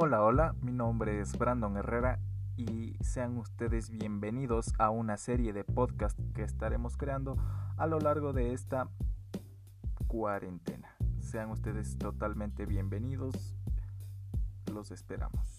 Hola, hola, mi nombre es Brandon Herrera y sean ustedes bienvenidos a una serie de podcast que estaremos creando a lo largo de esta cuarentena. Sean ustedes totalmente bienvenidos, los esperamos.